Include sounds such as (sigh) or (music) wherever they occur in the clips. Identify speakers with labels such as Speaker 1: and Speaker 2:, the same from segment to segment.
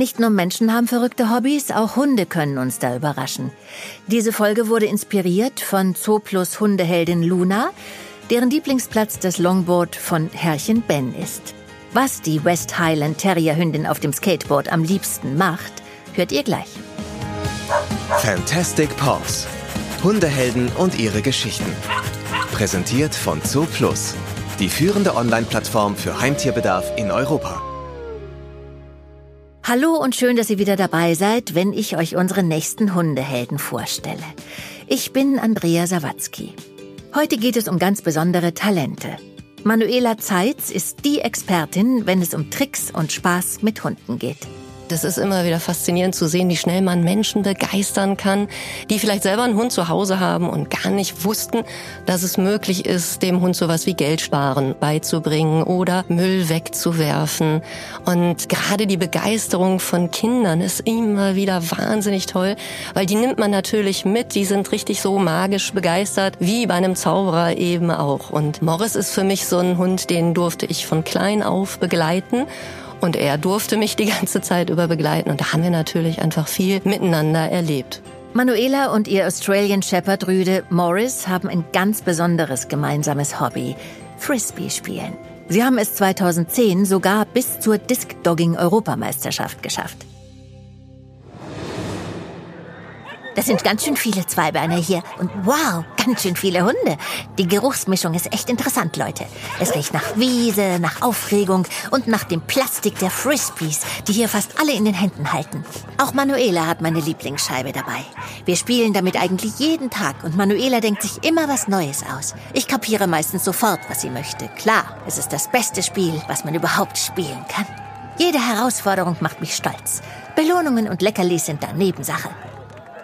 Speaker 1: Nicht nur Menschen haben verrückte Hobbys, auch Hunde können uns da überraschen. Diese Folge wurde inspiriert von Zooplus Hundeheldin Luna, deren Lieblingsplatz das Longboard von Herrchen Ben ist. Was die West Highland Terrier Hündin auf dem Skateboard am liebsten macht, hört ihr gleich.
Speaker 2: Fantastic Paws. Hundehelden und ihre Geschichten. Präsentiert von Zooplus, die führende Online-Plattform für Heimtierbedarf in Europa.
Speaker 1: Hallo und schön, dass ihr wieder dabei seid, wenn ich euch unsere nächsten Hundehelden vorstelle. Ich bin Andrea Sawatzki. Heute geht es um ganz besondere Talente. Manuela Zeitz ist die Expertin, wenn es um Tricks und Spaß mit Hunden geht.
Speaker 3: Das ist immer wieder faszinierend zu sehen, wie schnell man Menschen begeistern kann, die vielleicht selber einen Hund zu Hause haben und gar nicht wussten, dass es möglich ist, dem Hund sowas wie Geld sparen beizubringen oder Müll wegzuwerfen. Und gerade die Begeisterung von Kindern ist immer wieder wahnsinnig toll, weil die nimmt man natürlich mit. Die sind richtig so magisch begeistert, wie bei einem Zauberer eben auch. Und Morris ist für mich so ein Hund, den durfte ich von klein auf begleiten. Und er durfte mich die (laughs) ganze Zeit über begleiten. Und da haben wir natürlich einfach viel miteinander erlebt.
Speaker 1: Manuela und ihr Australian Shepherd Rüde Morris haben ein ganz besonderes gemeinsames Hobby. Frisbee spielen. Sie haben es 2010 sogar bis zur Disc-Dogging-Europameisterschaft geschafft. Das sind ganz schön viele Zweibeiner hier. Und wow, ganz schön viele Hunde. Die Geruchsmischung ist echt interessant, Leute. Es riecht nach Wiese, nach Aufregung und nach dem Plastik der Frisbees, die hier fast alle in den Händen halten. Auch Manuela hat meine Lieblingsscheibe dabei. Wir spielen damit eigentlich jeden Tag und Manuela denkt sich immer was Neues aus. Ich kapiere meistens sofort, was sie möchte. Klar, es ist das beste Spiel, was man überhaupt spielen kann. Jede Herausforderung macht mich stolz. Belohnungen und Leckerlis sind da Nebensache.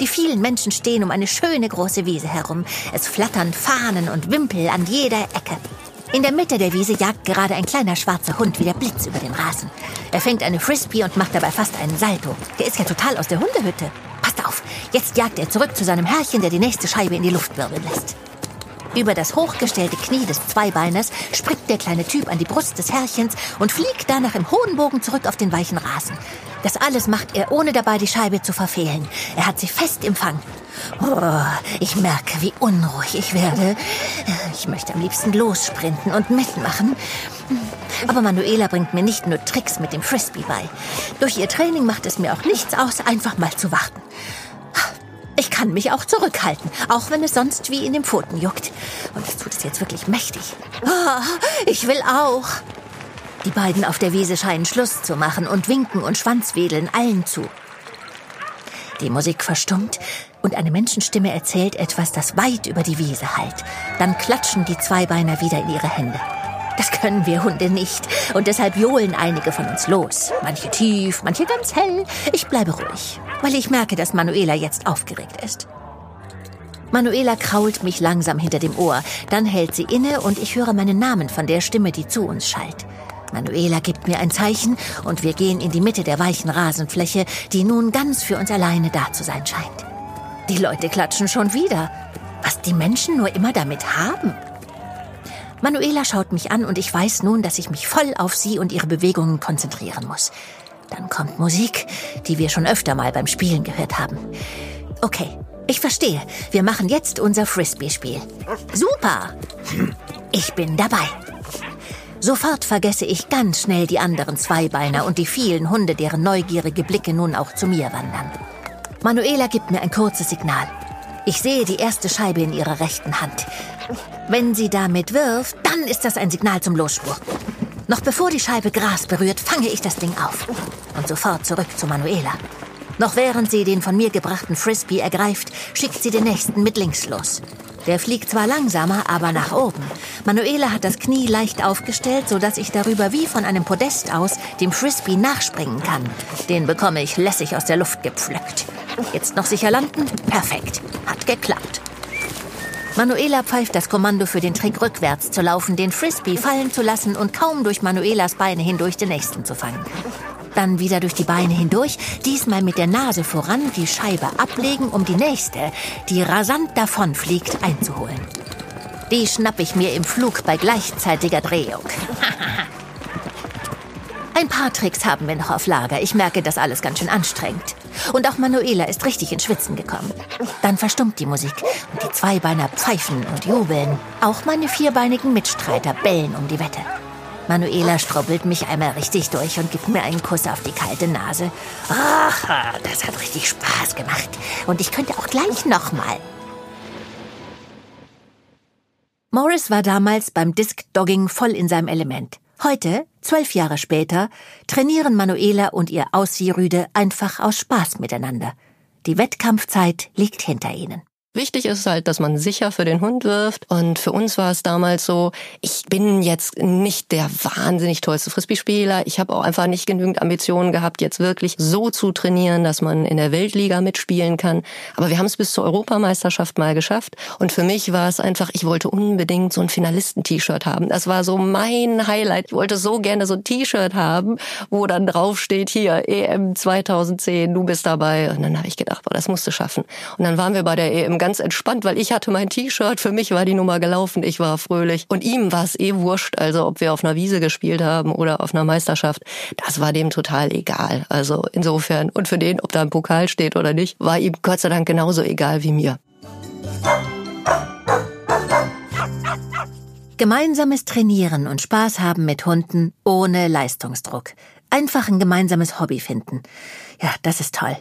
Speaker 1: Die vielen Menschen stehen um eine schöne große Wiese herum. Es flattern Fahnen und Wimpel an jeder Ecke. In der Mitte der Wiese jagt gerade ein kleiner schwarzer Hund wie der Blitz über den Rasen. Er fängt eine Frisbee und macht dabei fast einen Salto. Der ist ja total aus der Hundehütte. Passt auf, jetzt jagt er zurück zu seinem Herrchen, der die nächste Scheibe in die Luft wirbeln lässt. Über das hochgestellte Knie des Zweibeiners springt der kleine Typ an die Brust des Herrchens und fliegt danach im hohen Bogen zurück auf den weichen Rasen. Das alles macht er, ohne dabei die Scheibe zu verfehlen. Er hat sie fest im Fang. Oh, ich merke, wie unruhig ich werde. Ich möchte am liebsten lossprinten und mitmachen. Aber Manuela bringt mir nicht nur Tricks mit dem Frisbee bei. Durch ihr Training macht es mir auch nichts aus, einfach mal zu warten. Ich kann mich auch zurückhalten, auch wenn es sonst wie in den Pfoten juckt. Und das tut es jetzt wirklich mächtig. Oh, ich will auch. Die beiden auf der Wiese scheinen Schluss zu machen und winken und schwanzwedeln allen zu. Die Musik verstummt und eine Menschenstimme erzählt etwas, das weit über die Wiese hallt. Dann klatschen die Zweibeiner wieder in ihre Hände. Das können wir Hunde nicht. Und deshalb johlen einige von uns los. Manche tief, manche ganz hell. Ich bleibe ruhig, weil ich merke, dass Manuela jetzt aufgeregt ist. Manuela krault mich langsam hinter dem Ohr. Dann hält sie inne und ich höre meinen Namen von der Stimme, die zu uns schallt. Manuela gibt mir ein Zeichen und wir gehen in die Mitte der weichen Rasenfläche, die nun ganz für uns alleine da zu sein scheint. Die Leute klatschen schon wieder. Was die Menschen nur immer damit haben. Manuela schaut mich an und ich weiß nun, dass ich mich voll auf sie und ihre Bewegungen konzentrieren muss. Dann kommt Musik, die wir schon öfter mal beim Spielen gehört haben. Okay, ich verstehe. Wir machen jetzt unser Frisbee-Spiel. Super! Ich bin dabei. Sofort vergesse ich ganz schnell die anderen Zweibeiner und die vielen Hunde, deren neugierige Blicke nun auch zu mir wandern. Manuela gibt mir ein kurzes Signal. Ich sehe die erste Scheibe in ihrer rechten Hand. Wenn sie damit wirft, dann ist das ein Signal zum Losspur. Noch bevor die Scheibe Gras berührt, fange ich das Ding auf. Und sofort zurück zu Manuela. Noch während sie den von mir gebrachten Frisbee ergreift, schickt sie den nächsten mit links los. Der fliegt zwar langsamer, aber nach oben. Manuela hat das Knie leicht aufgestellt, sodass ich darüber wie von einem Podest aus dem Frisbee nachspringen kann. Den bekomme ich lässig aus der Luft gepflückt. Jetzt noch sicher landen? Perfekt. Hat geklappt. Manuela pfeift das Kommando für den Trick rückwärts zu laufen, den Frisbee fallen zu lassen und kaum durch Manuelas Beine hindurch den nächsten zu fangen. Dann wieder durch die Beine hindurch, diesmal mit der Nase voran, die Scheibe ablegen, um die nächste, die rasant davonfliegt, einzuholen. Die schnapp ich mir im Flug bei gleichzeitiger Drehung. (laughs) Ein paar Tricks haben wir noch auf Lager. Ich merke, das alles ganz schön anstrengend. Und auch Manuela ist richtig in Schwitzen gekommen. Dann verstummt die Musik und die Zweibeiner pfeifen und jubeln. Auch meine vierbeinigen Mitstreiter bellen um die Wette. Manuela strubbelt mich einmal richtig durch und gibt mir einen Kuss auf die kalte Nase. Ach, das hat richtig Spaß gemacht. Und ich könnte auch gleich nochmal. Morris war damals beim Disc-Dogging voll in seinem Element. Heute, zwölf Jahre später, trainieren Manuela und ihr Aussiehrüde einfach aus Spaß miteinander. Die Wettkampfzeit liegt hinter ihnen.
Speaker 3: Wichtig ist halt, dass man sicher für den Hund wirft. Und für uns war es damals so, ich bin jetzt nicht der wahnsinnig tollste Frisbee-Spieler. Ich habe auch einfach nicht genügend Ambitionen gehabt, jetzt wirklich so zu trainieren, dass man in der Weltliga mitspielen kann. Aber wir haben es bis zur Europameisterschaft mal geschafft. Und für mich war es einfach, ich wollte unbedingt so ein Finalisten-T-Shirt haben. Das war so mein Highlight. Ich wollte so gerne so ein T-Shirt haben, wo dann drauf steht, hier, EM 2010, du bist dabei. Und dann habe ich gedacht, boah, das musst du schaffen. Und dann waren wir bei der EM ganz entspannt, weil ich hatte mein T-Shirt, für mich war die Nummer gelaufen, ich war fröhlich. Und ihm war es eh wurscht, also ob wir auf einer Wiese gespielt haben oder auf einer Meisterschaft, das war dem total egal. Also insofern, und für den, ob da ein Pokal steht oder nicht, war ihm Gott sei Dank genauso egal wie mir.
Speaker 1: Gemeinsames Trainieren und Spaß haben mit Hunden ohne Leistungsdruck. Einfach ein gemeinsames Hobby finden. Ja, das ist toll.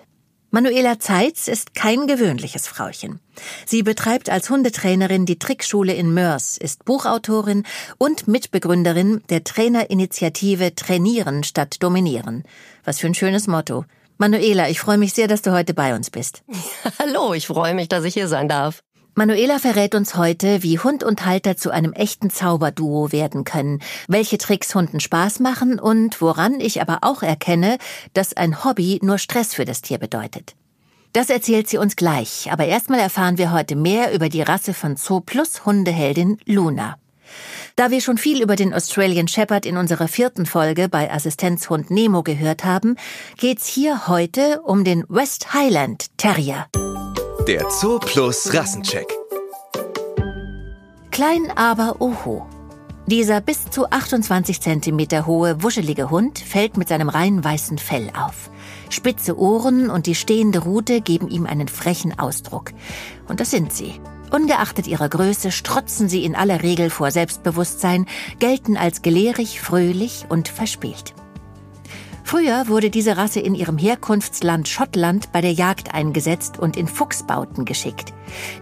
Speaker 1: Manuela Zeitz ist kein gewöhnliches Frauchen. Sie betreibt als Hundetrainerin die Trickschule in Mörs, ist Buchautorin und Mitbegründerin der Trainerinitiative Trainieren statt Dominieren. Was für ein schönes Motto. Manuela, ich freue mich sehr, dass du heute bei uns bist. (laughs)
Speaker 3: Hallo, ich freue mich, dass ich hier sein darf.
Speaker 1: Manuela verrät uns heute, wie Hund und Halter zu einem echten Zauberduo werden können, welche Tricks Hunden Spaß machen und woran ich aber auch erkenne, dass ein Hobby nur Stress für das Tier bedeutet. Das erzählt sie uns gleich, aber erstmal erfahren wir heute mehr über die Rasse von Zoo Plus Hundeheldin Luna. Da wir schon viel über den Australian Shepherd in unserer vierten Folge bei Assistenzhund Nemo gehört haben, geht's hier heute um den West Highland Terrier.
Speaker 2: Der Zoo Plus Rassencheck.
Speaker 1: Klein aber oho. Dieser bis zu 28 cm hohe, wuschelige Hund fällt mit seinem rein weißen Fell auf. Spitze Ohren und die stehende Rute geben ihm einen frechen Ausdruck. Und das sind sie. Ungeachtet ihrer Größe strotzen sie in aller Regel vor Selbstbewusstsein, gelten als gelehrig, fröhlich und verspielt. Früher wurde diese Rasse in ihrem Herkunftsland Schottland bei der Jagd eingesetzt und in Fuchsbauten geschickt.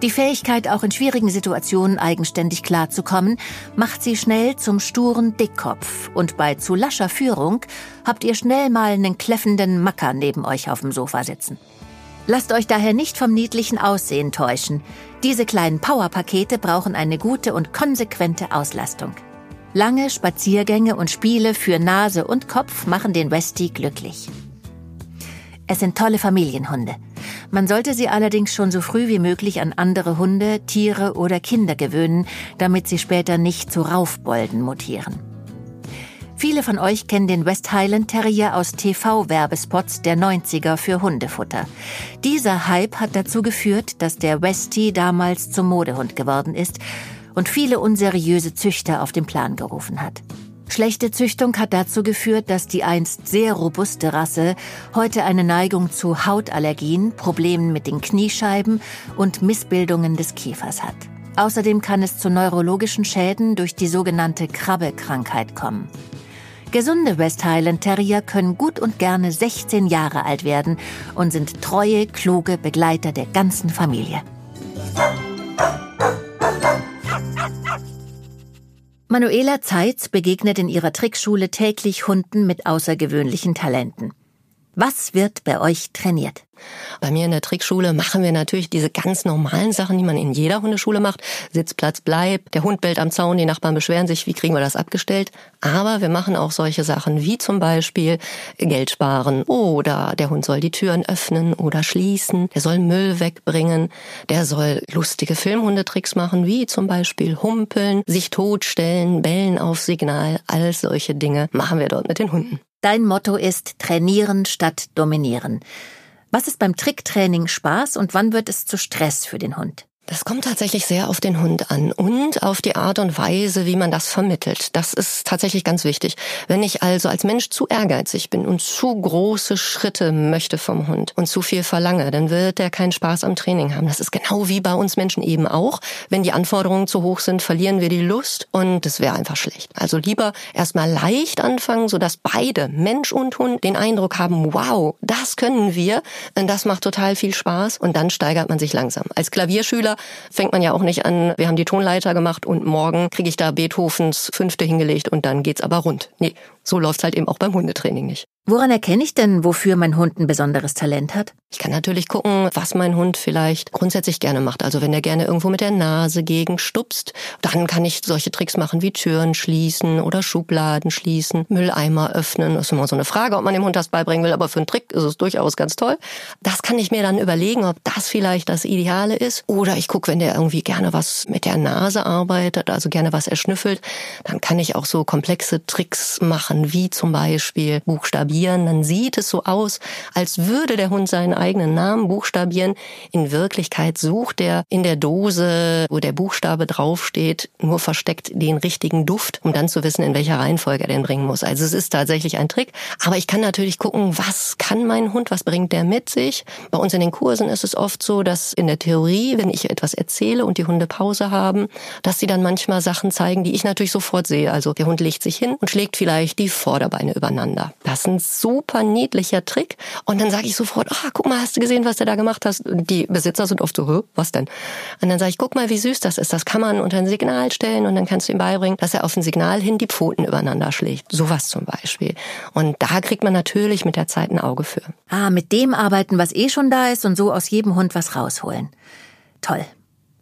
Speaker 1: Die Fähigkeit, auch in schwierigen Situationen eigenständig klarzukommen, macht sie schnell zum sturen Dickkopf und bei zu lascher Führung habt ihr schnell mal einen kläffenden Macker neben euch auf dem Sofa sitzen. Lasst euch daher nicht vom niedlichen Aussehen täuschen. Diese kleinen Powerpakete brauchen eine gute und konsequente Auslastung. Lange Spaziergänge und Spiele für Nase und Kopf machen den Westie glücklich. Es sind tolle Familienhunde. Man sollte sie allerdings schon so früh wie möglich an andere Hunde, Tiere oder Kinder gewöhnen, damit sie später nicht zu Raufbolden mutieren. Viele von euch kennen den West Highland Terrier aus TV-Werbespots der 90er für Hundefutter. Dieser Hype hat dazu geführt, dass der Westie damals zum Modehund geworden ist und viele unseriöse Züchter auf den Plan gerufen hat. Schlechte Züchtung hat dazu geführt, dass die einst sehr robuste Rasse heute eine Neigung zu Hautallergien, Problemen mit den Kniescheiben und Missbildungen des Kiefers hat. Außerdem kann es zu neurologischen Schäden durch die sogenannte Krabbekrankheit kommen. Gesunde West Highland Terrier können gut und gerne 16 Jahre alt werden und sind treue, kluge Begleiter der ganzen Familie. Manuela Zeitz begegnet in ihrer Trickschule täglich Hunden mit außergewöhnlichen Talenten. Was wird bei euch trainiert?
Speaker 3: Bei mir in der Trickschule machen wir natürlich diese ganz normalen Sachen, die man in jeder Hundeschule macht. Sitzplatz bleibt, der Hund bellt am Zaun, die Nachbarn beschweren sich, wie kriegen wir das abgestellt? Aber wir machen auch solche Sachen wie zum Beispiel Geld sparen oder der Hund soll die Türen öffnen oder schließen, der soll Müll wegbringen, der soll lustige Filmhundetricks machen, wie zum Beispiel humpeln, sich totstellen, bellen auf Signal, all solche Dinge machen wir dort mit den Hunden.
Speaker 1: Dein Motto ist trainieren statt dominieren. Was ist beim Tricktraining Spaß und wann wird es zu Stress für den Hund?
Speaker 3: Das kommt tatsächlich sehr auf den Hund an und auf die Art und Weise, wie man das vermittelt. Das ist tatsächlich ganz wichtig. Wenn ich also als Mensch zu ehrgeizig bin und zu große Schritte möchte vom Hund und zu viel verlange, dann wird er keinen Spaß am Training haben. Das ist genau wie bei uns Menschen eben auch. Wenn die Anforderungen zu hoch sind, verlieren wir die Lust und es wäre einfach schlecht. Also lieber erstmal leicht anfangen, sodass beide, Mensch und Hund, den Eindruck haben, wow, das können wir, das macht total viel Spaß und dann steigert man sich langsam. Als Klavierschüler fängt man ja auch nicht an, wir haben die Tonleiter gemacht und morgen kriege ich da Beethovens Fünfte hingelegt und dann geht's aber rund. Nee, so läuft's halt eben auch beim Hundetraining nicht.
Speaker 1: Woran erkenne ich denn, wofür mein Hund ein besonderes Talent hat?
Speaker 3: Ich kann natürlich gucken, was mein Hund vielleicht grundsätzlich gerne macht. Also wenn er gerne irgendwo mit der Nase gegen stupst, dann kann ich solche Tricks machen wie Türen schließen oder Schubladen schließen, Mülleimer öffnen. Das ist immer so eine Frage, ob man dem Hund das beibringen will, aber für einen Trick ist es durchaus ganz toll. Das kann ich mir dann überlegen, ob das vielleicht das Ideale ist. Oder ich gucke, wenn der irgendwie gerne was mit der Nase arbeitet, also gerne was erschnüffelt, dann kann ich auch so komplexe Tricks machen, wie zum Beispiel Buchstaben buchstabieren, dann sieht es so aus, als würde der Hund seinen eigenen Namen buchstabieren. In Wirklichkeit sucht er in der Dose, wo der Buchstabe draufsteht, nur versteckt den richtigen Duft, um dann zu wissen, in welcher Reihenfolge er den bringen muss. Also es ist tatsächlich ein Trick. Aber ich kann natürlich gucken, was kann mein Hund, was bringt der mit sich. Bei uns in den Kursen ist es oft so, dass in der Theorie, wenn ich etwas erzähle und die Hunde Pause haben, dass sie dann manchmal Sachen zeigen, die ich natürlich sofort sehe. Also der Hund legt sich hin und schlägt vielleicht die Vorderbeine übereinander. Das sind super niedlicher Trick. Und dann sage ich sofort, ah, guck mal, hast du gesehen, was du da gemacht hast? Und die Besitzer sind oft so, Hö, was denn? Und dann sage ich, guck mal, wie süß das ist. Das kann man unter ein Signal stellen und dann kannst du ihm beibringen, dass er auf ein Signal hin die Pfoten übereinander schlägt. Sowas zum Beispiel. Und da kriegt man natürlich mit der Zeit ein Auge für.
Speaker 1: Ah, mit dem arbeiten, was eh schon da ist und so aus jedem Hund was rausholen. Toll.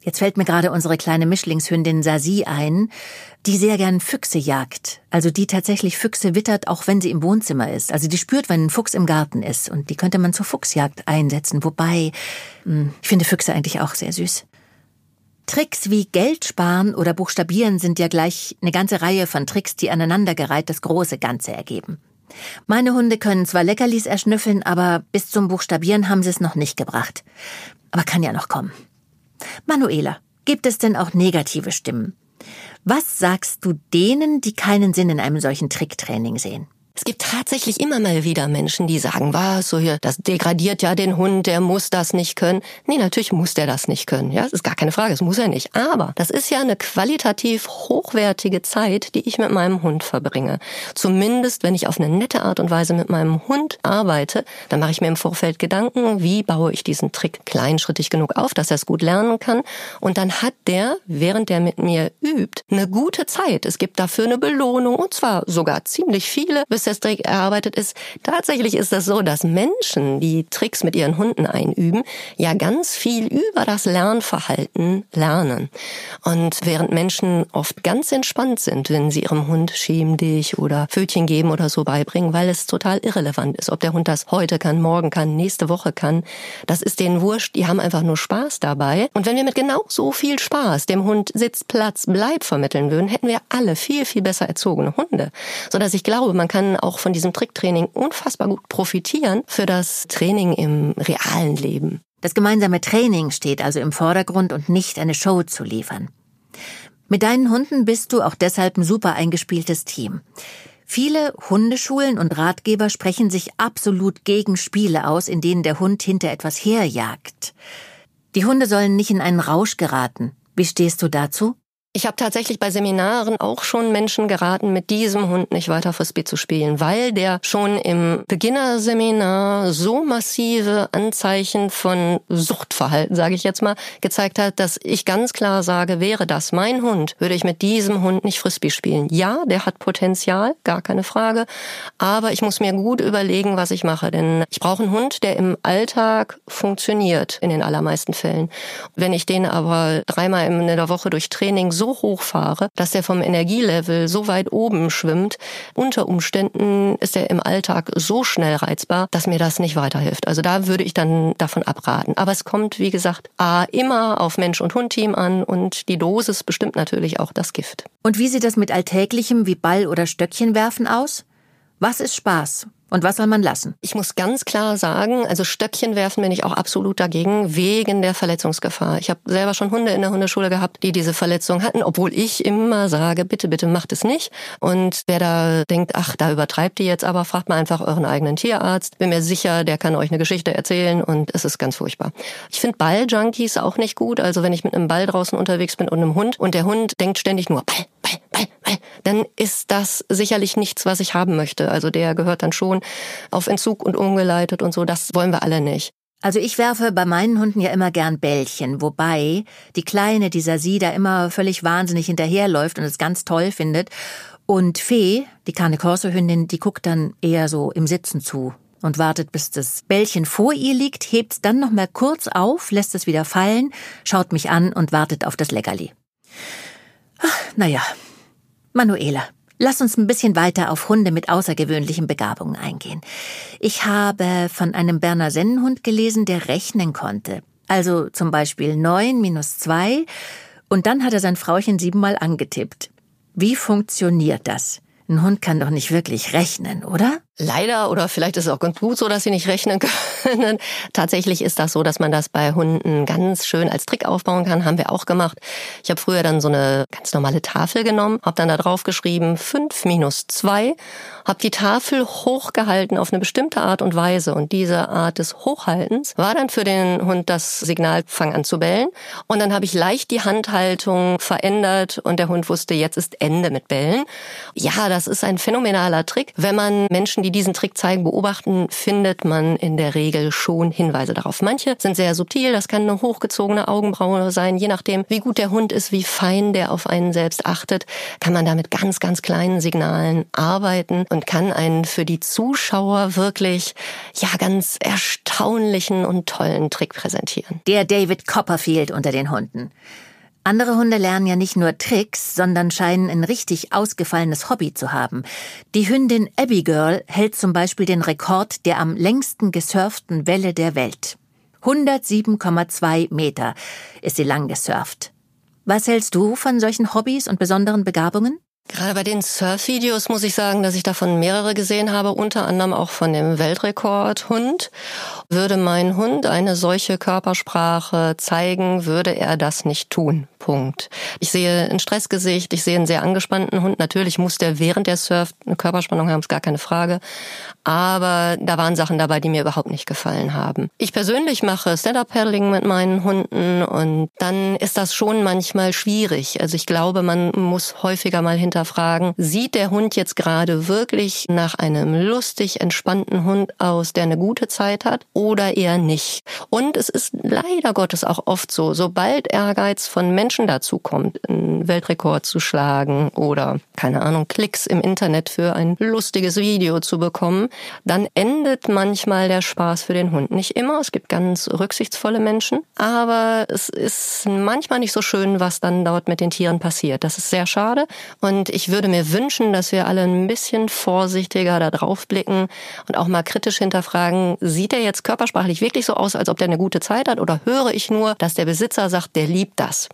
Speaker 1: Jetzt fällt mir gerade unsere kleine Mischlingshündin Sasi ein, die sehr gern Füchse jagt. Also die tatsächlich Füchse wittert, auch wenn sie im Wohnzimmer ist. Also die spürt, wenn ein Fuchs im Garten ist. Und die könnte man zur Fuchsjagd einsetzen. Wobei, hm, ich finde Füchse eigentlich auch sehr süß. Tricks wie Geld sparen oder Buchstabieren sind ja gleich eine ganze Reihe von Tricks, die aneinandergereiht das große Ganze ergeben. Meine Hunde können zwar Leckerlis erschnüffeln, aber bis zum Buchstabieren haben sie es noch nicht gebracht. Aber kann ja noch kommen. Manuela, gibt es denn auch negative Stimmen? Was sagst du denen, die keinen Sinn in einem solchen Tricktraining sehen?
Speaker 3: Es gibt tatsächlich immer mal wieder Menschen, die sagen, was, so hier, das degradiert ja den Hund, der muss das nicht können. Nee, natürlich muss der das nicht können. Ja, das ist gar keine Frage, das muss er nicht. Aber das ist ja eine qualitativ hochwertige Zeit, die ich mit meinem Hund verbringe. Zumindest, wenn ich auf eine nette Art und Weise mit meinem Hund arbeite, dann mache ich mir im Vorfeld Gedanken, wie baue ich diesen Trick kleinschrittig genug auf, dass er es gut lernen kann. Und dann hat der, während der mit mir übt, eine gute Zeit. Es gibt dafür eine Belohnung und zwar sogar ziemlich viele, bis erarbeitet ist. Tatsächlich ist das so, dass Menschen, die Tricks mit ihren Hunden einüben, ja ganz viel über das Lernverhalten lernen. Und während Menschen oft ganz entspannt sind, wenn sie ihrem Hund schäm dich oder Pfötchen geben oder so beibringen, weil es total irrelevant ist, ob der Hund das heute kann, morgen kann, nächste Woche kann. Das ist denen wurscht, die haben einfach nur Spaß dabei. Und wenn wir mit genau so viel Spaß dem Hund Sitz, Platz, Bleib vermitteln würden, hätten wir alle viel, viel besser erzogene Hunde. Sodass ich glaube, man kann auch von diesem Tricktraining unfassbar gut profitieren für das Training im realen Leben.
Speaker 1: Das gemeinsame Training steht also im Vordergrund und nicht eine Show zu liefern. Mit deinen Hunden bist du auch deshalb ein super eingespieltes Team. Viele Hundeschulen und Ratgeber sprechen sich absolut gegen Spiele aus, in denen der Hund hinter etwas herjagt. Die Hunde sollen nicht in einen Rausch geraten. Wie stehst du dazu?
Speaker 3: Ich habe tatsächlich bei Seminaren auch schon Menschen geraten, mit diesem Hund nicht weiter Frisbee zu spielen, weil der schon im Beginnerseminar so massive Anzeichen von Suchtverhalten, sage ich jetzt mal, gezeigt hat, dass ich ganz klar sage, wäre das mein Hund, würde ich mit diesem Hund nicht Frisbee spielen. Ja, der hat Potenzial, gar keine Frage, aber ich muss mir gut überlegen, was ich mache, denn ich brauche einen Hund, der im Alltag funktioniert in den allermeisten Fällen. Wenn ich den aber dreimal in der Woche durch Training so hoch fahre, dass der vom Energielevel so weit oben schwimmt. Unter Umständen ist er im Alltag so schnell reizbar, dass mir das nicht weiterhilft. Also da würde ich dann davon abraten. Aber es kommt, wie gesagt, A, immer auf Mensch- und Hundteam an und die Dosis bestimmt natürlich auch das Gift.
Speaker 1: Und wie sieht das mit Alltäglichem wie Ball oder Stöckchen werfen aus? Was ist Spaß? Und was soll man lassen?
Speaker 3: Ich muss ganz klar sagen, also Stöckchen werfen bin ich auch absolut dagegen, wegen der Verletzungsgefahr. Ich habe selber schon Hunde in der Hundeschule gehabt, die diese Verletzung hatten, obwohl ich immer sage, bitte, bitte macht es nicht. Und wer da denkt, ach, da übertreibt die jetzt aber, fragt mal einfach euren eigenen Tierarzt. Bin mir sicher, der kann euch eine Geschichte erzählen und es ist ganz furchtbar. Ich finde Balljunkies auch nicht gut. Also wenn ich mit einem Ball draußen unterwegs bin und einem Hund und der Hund denkt ständig nur Ball, Ball, Ball, Ball, dann ist das sicherlich nichts, was ich haben möchte. Also der gehört dann schon auf Entzug und umgeleitet und so. Das wollen wir alle nicht.
Speaker 1: Also ich werfe bei meinen Hunden ja immer gern Bällchen, wobei die Kleine, dieser Sie, da immer völlig wahnsinnig hinterherläuft und es ganz toll findet. Und Fee, die Cane Corso Hündin, die guckt dann eher so im Sitzen zu und wartet, bis das Bällchen vor ihr liegt, hebt's dann noch mal kurz auf, lässt es wieder fallen, schaut mich an und wartet auf das Leckerli. Ach, naja. Manuela, Lass uns ein bisschen weiter auf Hunde mit außergewöhnlichen Begabungen eingehen. Ich habe von einem Berner Sennenhund gelesen, der rechnen konnte. Also zum Beispiel neun minus zwei und dann hat er sein Frauchen siebenmal angetippt. Wie funktioniert das? Ein Hund kann doch nicht wirklich rechnen, oder?
Speaker 3: Leider, oder vielleicht ist es auch ganz gut so, dass sie nicht rechnen (laughs) können. Tatsächlich ist das so, dass man das bei Hunden ganz schön als Trick aufbauen kann. Haben wir auch gemacht. Ich habe früher dann so eine ganz normale Tafel genommen, habe dann da drauf geschrieben 5 minus 2, habe die Tafel hochgehalten auf eine bestimmte Art und Weise. Und diese Art des Hochhaltens war dann für den Hund das Signal, fang an zu bellen. Und dann habe ich leicht die Handhaltung verändert und der Hund wusste, jetzt ist Ende mit Bellen. Ja, das ist ein phänomenaler Trick. Wenn man Menschen, die die diesen Trick zeigen, beobachten, findet man in der Regel schon Hinweise darauf. Manche sind sehr subtil, das kann eine hochgezogene Augenbraue sein, je nachdem, wie gut der Hund ist, wie fein der auf einen selbst achtet, kann man da mit ganz, ganz kleinen Signalen arbeiten und kann einen für die Zuschauer wirklich, ja, ganz erstaunlichen und tollen Trick präsentieren.
Speaker 1: Der David Copperfield unter den Hunden. Andere Hunde lernen ja nicht nur Tricks, sondern scheinen ein richtig ausgefallenes Hobby zu haben. Die Hündin Abigail hält zum Beispiel den Rekord der am längsten gesurften Welle der Welt. 107,2 Meter ist sie lang gesurft. Was hältst du von solchen Hobbys und besonderen Begabungen?
Speaker 3: Gerade bei den Surf-Videos muss ich sagen, dass ich davon mehrere gesehen habe, unter anderem auch von dem Weltrekordhund. Würde mein Hund eine solche Körpersprache zeigen, würde er das nicht tun. Punkt. Ich sehe ein Stressgesicht, ich sehe einen sehr angespannten Hund. Natürlich muss der während der surft eine Körperspannung haben, ist gar keine Frage. Aber da waren Sachen dabei, die mir überhaupt nicht gefallen haben. Ich persönlich mache Stand-Up-Paddling mit meinen Hunden und dann ist das schon manchmal schwierig. Also ich glaube, man muss häufiger mal hinterfragen, sieht der Hund jetzt gerade wirklich nach einem lustig entspannten Hund aus, der eine gute Zeit hat oder eher nicht? Und es ist leider Gottes auch oft so, sobald Ehrgeiz von Menschen dazu kommt, einen Weltrekord zu schlagen oder, keine Ahnung, Klicks im Internet für ein lustiges Video zu bekommen, dann endet manchmal der Spaß für den Hund. Nicht immer, es gibt ganz rücksichtsvolle Menschen, aber es ist manchmal nicht so schön, was dann dort mit den Tieren passiert. Das ist sehr schade und ich würde mir wünschen, dass wir alle ein bisschen vorsichtiger da drauf blicken und auch mal kritisch hinterfragen, sieht er jetzt körpersprachlich wirklich so aus, als ob der eine gute Zeit hat oder höre ich nur, dass der Besitzer sagt, der liebt das.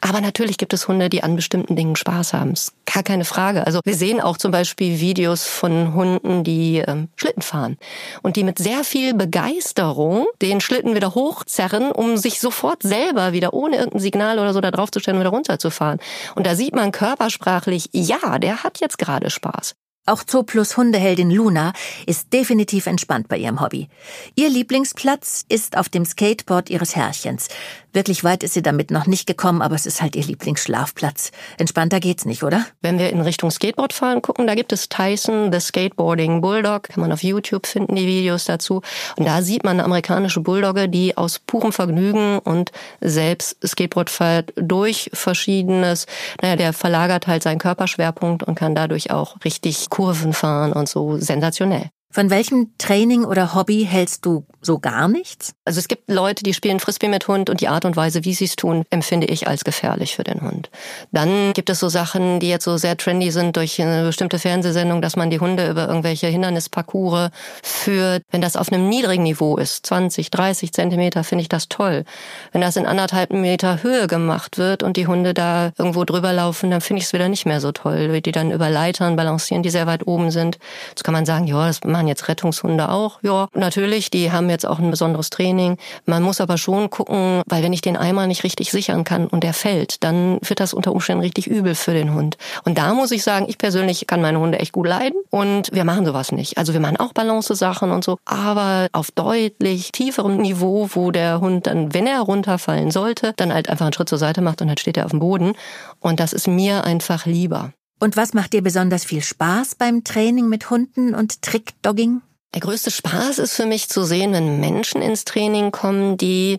Speaker 3: Aber natürlich gibt es Hunde, die an bestimmten Dingen Spaß haben. Ist gar keine Frage. Also wir sehen auch zum Beispiel Videos von Hunden, die ähm, Schlitten fahren und die mit sehr viel Begeisterung den Schlitten wieder hochzerren, um sich sofort selber wieder ohne irgendein Signal oder so da drauf zu stellen und wieder runterzufahren. Und da sieht man körpersprachlich, ja, der hat jetzt gerade Spaß.
Speaker 1: Auch Zooplus Hundeheldin Luna ist definitiv entspannt bei ihrem Hobby. Ihr Lieblingsplatz ist auf dem Skateboard ihres Herrchens. Wirklich weit ist sie damit noch nicht gekommen, aber es ist halt ihr Lieblingsschlafplatz. Entspannter geht's nicht, oder?
Speaker 3: Wenn wir in Richtung Skateboard fahren gucken, da gibt es Tyson, The Skateboarding Bulldog. Kann man auf YouTube finden, die Videos dazu. Und da sieht man eine amerikanische Bulldogge, die aus purem Vergnügen und selbst Skateboard fährt durch verschiedenes, naja, der verlagert halt seinen Körperschwerpunkt und kann dadurch auch richtig Kurven fahren und so sensationell.
Speaker 1: Von welchem Training oder Hobby hältst du so gar nichts?
Speaker 3: Also es gibt Leute, die spielen Frisbee mit Hund und die Art und Weise, wie sie es tun, empfinde ich als gefährlich für den Hund. Dann gibt es so Sachen, die jetzt so sehr trendy sind durch eine bestimmte Fernsehsendung, dass man die Hunde über irgendwelche Hindernisparcours führt. Wenn das auf einem niedrigen Niveau ist, 20, 30 Zentimeter, finde ich das toll. Wenn das in anderthalb Meter Höhe gemacht wird und die Hunde da irgendwo drüber laufen, dann finde ich es wieder nicht mehr so toll, wie die dann über Leitern balancieren, die sehr weit oben sind. Jetzt kann man sagen, ja, das machen jetzt Rettungshunde auch. Ja, natürlich, die haben jetzt auch ein besonderes Training. Man muss aber schon gucken, weil wenn ich den einmal nicht richtig sichern kann und der fällt, dann wird das unter Umständen richtig übel für den Hund. Und da muss ich sagen, ich persönlich kann meine Hunde echt gut leiden und wir machen sowas nicht. Also wir machen auch Balance-Sachen und so, aber auf deutlich tieferem Niveau, wo der Hund dann, wenn er runterfallen sollte, dann halt einfach einen Schritt zur Seite macht und dann steht er auf dem Boden. Und das ist mir einfach lieber.
Speaker 1: Und was macht dir besonders viel Spaß beim Training mit Hunden und Trickdogging?
Speaker 3: Der größte Spaß ist für mich zu sehen, wenn Menschen ins Training kommen, die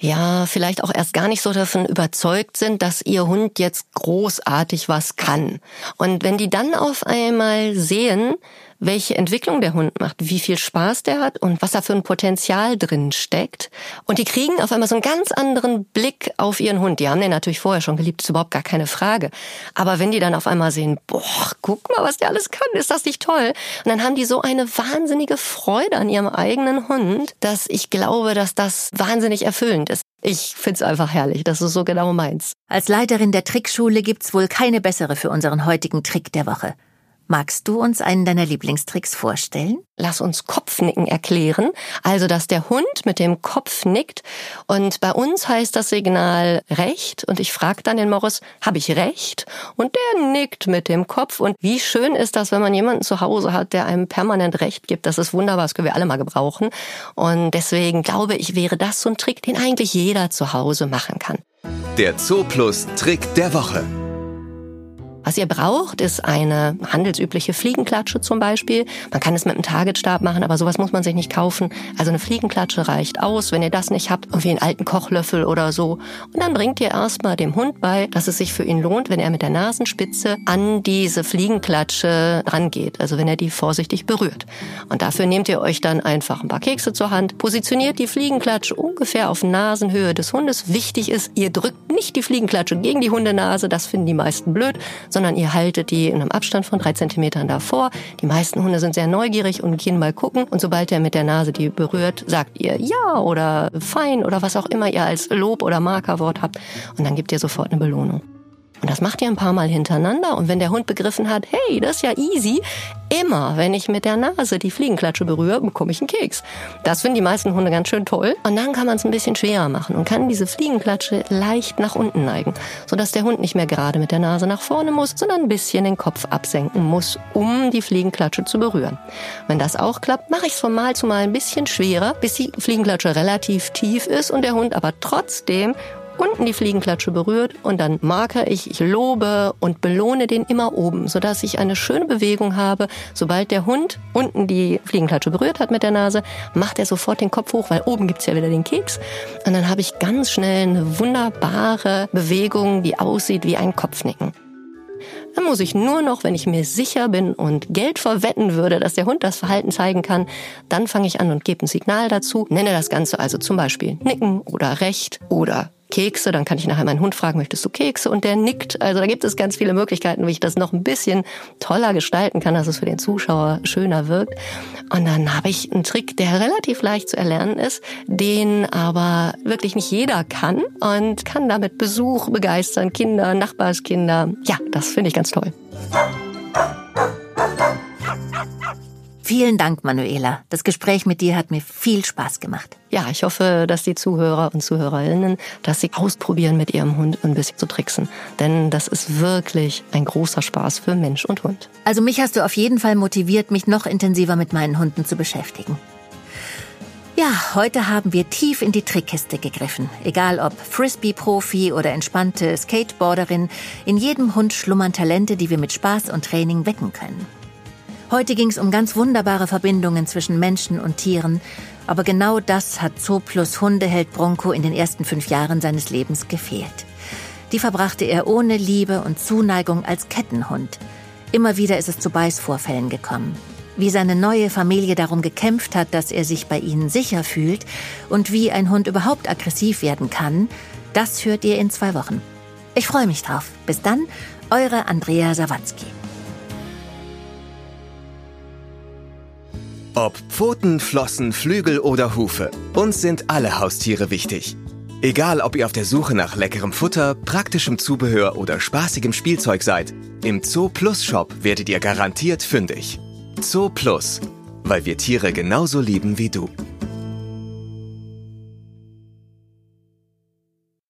Speaker 3: ja, vielleicht auch erst gar nicht so davon überzeugt sind, dass ihr Hund jetzt großartig was kann. Und wenn die dann auf einmal sehen, welche Entwicklung der Hund macht, wie viel Spaß der hat und was da für ein Potenzial drin steckt. Und die kriegen auf einmal so einen ganz anderen Blick auf ihren Hund. Die haben den natürlich vorher schon geliebt, ist überhaupt gar keine Frage. Aber wenn die dann auf einmal sehen, boah, guck mal, was der alles kann, ist das nicht toll? Und dann haben die so eine wahnsinnige Freude an ihrem eigenen Hund, dass ich glaube, dass das wahnsinnig erfüllend ist. Ich find's einfach herrlich. Das ist so genau meins.
Speaker 1: Als Leiterin der Trickschule gibt's wohl keine bessere für unseren heutigen Trick der Woche. Magst du uns einen deiner Lieblingstricks vorstellen?
Speaker 3: Lass uns Kopfnicken erklären. Also, dass der Hund mit dem Kopf nickt. Und bei uns heißt das Signal recht. Und ich frage dann den Morris, habe ich recht? Und der nickt mit dem Kopf. Und wie schön ist das, wenn man jemanden zu Hause hat, der einem permanent recht gibt. Das ist wunderbar. Das können wir alle mal gebrauchen. Und deswegen glaube ich, wäre das so ein Trick, den eigentlich jeder zu Hause machen kann.
Speaker 2: Der Zooplus Trick der Woche.
Speaker 3: Was ihr braucht, ist eine handelsübliche Fliegenklatsche zum Beispiel. Man kann es mit einem Targetstab machen, aber sowas muss man sich nicht kaufen. Also eine Fliegenklatsche reicht aus. Wenn ihr das nicht habt, irgendwie einen alten Kochlöffel oder so. Und dann bringt ihr erstmal dem Hund bei, dass es sich für ihn lohnt, wenn er mit der Nasenspitze an diese Fliegenklatsche rangeht. Also wenn er die vorsichtig berührt. Und dafür nehmt ihr euch dann einfach ein paar Kekse zur Hand, positioniert die Fliegenklatsche ungefähr auf Nasenhöhe des Hundes. Wichtig ist, ihr drückt nicht die Fliegenklatsche gegen die Hundenase. Das finden die meisten blöd sondern ihr haltet die in einem Abstand von drei Zentimetern davor. Die meisten Hunde sind sehr neugierig und gehen mal gucken. Und sobald er mit der Nase die berührt, sagt ihr ja oder fein oder was auch immer ihr als Lob oder Markerwort habt. Und dann gibt ihr sofort eine Belohnung. Und das macht ihr ein paar Mal hintereinander. Und wenn der Hund begriffen hat, hey, das ist ja easy, immer, wenn ich mit der Nase die Fliegenklatsche berühre, bekomme ich einen Keks. Das finden die meisten Hunde ganz schön toll. Und dann kann man es ein bisschen schwerer machen und kann diese Fliegenklatsche leicht nach unten neigen, sodass der Hund nicht mehr gerade mit der Nase nach vorne muss, sondern ein bisschen den Kopf absenken muss, um die Fliegenklatsche zu berühren. Wenn das auch klappt, mache ich es von Mal zu Mal ein bisschen schwerer, bis die Fliegenklatsche relativ tief ist und der Hund aber trotzdem unten die Fliegenklatsche berührt und dann marke ich, ich lobe und belohne den immer oben, sodass ich eine schöne Bewegung habe. Sobald der Hund unten die Fliegenklatsche berührt hat mit der Nase, macht er sofort den Kopf hoch, weil oben gibt's ja wieder den Keks. Und dann habe ich ganz schnell eine wunderbare Bewegung, die aussieht wie ein Kopfnicken. Dann muss ich nur noch, wenn ich mir sicher bin und Geld verwetten würde, dass der Hund das Verhalten zeigen kann, dann fange ich an und gebe ein Signal dazu, nenne das Ganze also zum Beispiel Nicken oder Recht oder Kekse, dann kann ich nachher meinen Hund fragen, möchtest du Kekse? Und der nickt. Also da gibt es ganz viele Möglichkeiten, wie ich das noch ein bisschen toller gestalten kann, dass es für den Zuschauer schöner wirkt. Und dann habe ich einen Trick, der relativ leicht zu erlernen ist, den aber wirklich nicht jeder kann und kann damit Besuch begeistern, Kinder, Nachbarskinder. Ja, das finde ich ganz toll.
Speaker 1: Vielen Dank, Manuela. Das Gespräch mit dir hat mir viel Spaß gemacht.
Speaker 3: Ja, ich hoffe, dass die Zuhörer und Zuhörerinnen, dass sie ausprobieren, mit ihrem Hund ein bisschen zu tricksen. Denn das ist wirklich ein großer Spaß für Mensch und Hund.
Speaker 1: Also mich hast du auf jeden Fall motiviert, mich noch intensiver mit meinen Hunden zu beschäftigen. Ja, heute haben wir tief in die Trickkiste gegriffen. Egal ob Frisbee-Profi oder entspannte Skateboarderin, in jedem Hund schlummern Talente, die wir mit Spaß und Training wecken können. Heute ging es um ganz wunderbare Verbindungen zwischen Menschen und Tieren, aber genau das hat Zooplus Hundeheld Bronco in den ersten fünf Jahren seines Lebens gefehlt. Die verbrachte er ohne Liebe und Zuneigung als Kettenhund. Immer wieder ist es zu Beißvorfällen gekommen. wie seine neue Familie darum gekämpft hat, dass er sich bei ihnen sicher fühlt und wie ein Hund überhaupt aggressiv werden kann, das hört ihr in zwei Wochen. Ich freue mich drauf. Bis dann, eure Andrea Sawatzki.
Speaker 2: Ob Pfoten, Flossen, Flügel oder Hufe, uns sind alle Haustiere wichtig. Egal, ob ihr auf der Suche nach leckerem Futter, praktischem Zubehör oder spaßigem Spielzeug seid, im Zoo Plus Shop werdet ihr garantiert fündig. Zoo Plus, weil wir Tiere genauso lieben wie du.